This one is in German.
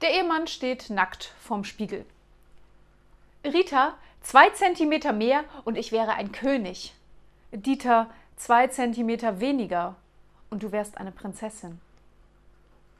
Der Ehemann steht nackt vorm Spiegel. Rita, zwei Zentimeter mehr und ich wäre ein König. Dieter, zwei Zentimeter weniger und du wärst eine Prinzessin.